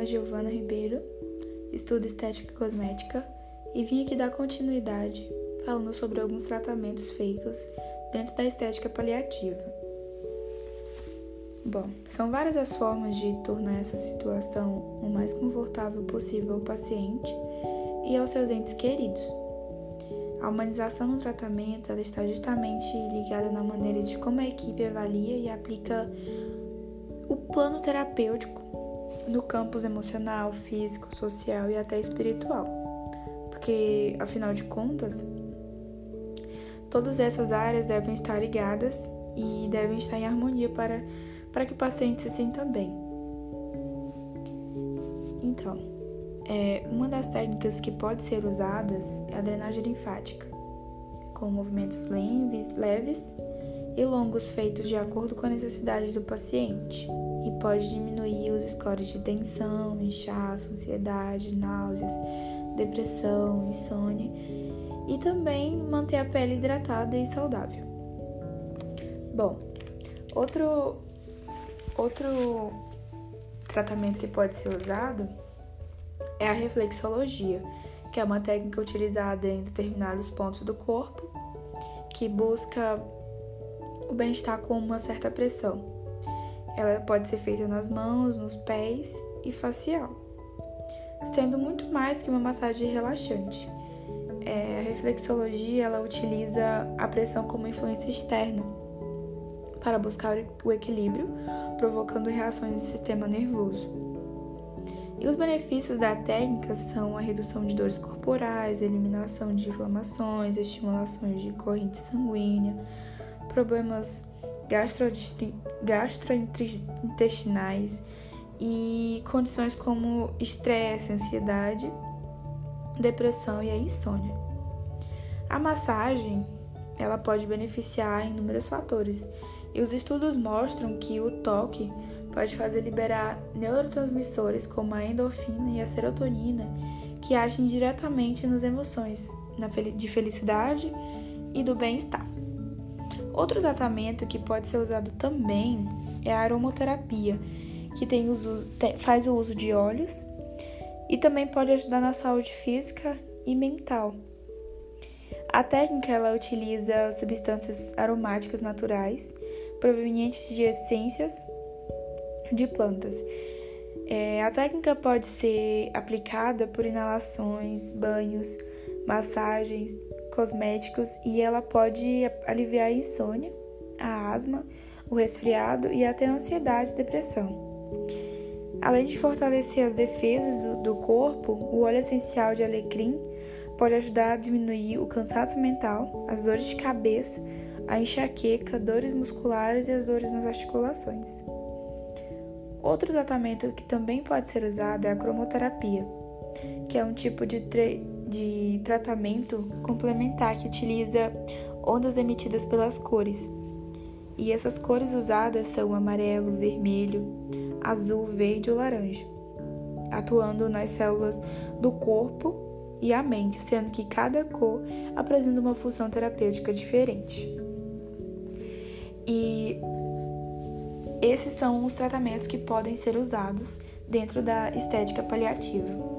é Giovana Ribeiro, estudo estética e cosmética e vim aqui dar continuidade falando sobre alguns tratamentos feitos dentro da estética paliativa. Bom, são várias as formas de tornar essa situação o mais confortável possível ao paciente e aos seus entes queridos. A humanização no tratamento ela está justamente ligada na maneira de como a equipe avalia e aplica o plano terapêutico no campus emocional, físico, social e até espiritual. Porque, afinal de contas, todas essas áreas devem estar ligadas e devem estar em harmonia para, para que o paciente se sinta bem. Então, é, uma das técnicas que pode ser usadas é a drenagem linfática, com movimentos leves, leves e longos feitos de acordo com a necessidade do paciente e pode diminuir os scores de tensão, inchaço, ansiedade, náuseas, depressão, insônia e também manter a pele hidratada e saudável. Bom, outro outro tratamento que pode ser usado é a reflexologia, que é uma técnica utilizada em determinados pontos do corpo que busca o bem-estar com uma certa pressão. Ela pode ser feita nas mãos, nos pés e facial, sendo muito mais que uma massagem relaxante. É, a reflexologia ela utiliza a pressão como influência externa para buscar o equilíbrio, provocando reações do sistema nervoso. E os benefícios da técnica são a redução de dores corporais, eliminação de inflamações, estimulações de corrente sanguínea, problemas gastrointestinais e condições como estresse, ansiedade, depressão e a insônia. A massagem ela pode beneficiar inúmeros fatores e os estudos mostram que o toque pode fazer liberar neurotransmissores como a endorfina e a serotonina que agem diretamente nas emoções de felicidade e do bem-estar. Outro tratamento que pode ser usado também é a aromoterapia, que tem tem, faz o uso de óleos e também pode ajudar na saúde física e mental. A técnica ela utiliza substâncias aromáticas naturais provenientes de essências de plantas. É, a técnica pode ser aplicada por inalações, banhos, massagens, cosméticos e ela pode aliviar a insônia, a asma, o resfriado e até a ansiedade e depressão. Além de fortalecer as defesas do corpo, o óleo essencial de alecrim pode ajudar a diminuir o cansaço mental, as dores de cabeça, a enxaqueca, dores musculares e as dores nas articulações. Outro tratamento que também pode ser usado é a cromoterapia, que é um tipo de de tratamento complementar que utiliza ondas emitidas pelas cores. E essas cores usadas são amarelo, vermelho, azul, verde ou laranja, atuando nas células do corpo e a mente, sendo que cada cor apresenta uma função terapêutica diferente. E esses são os tratamentos que podem ser usados dentro da estética paliativa.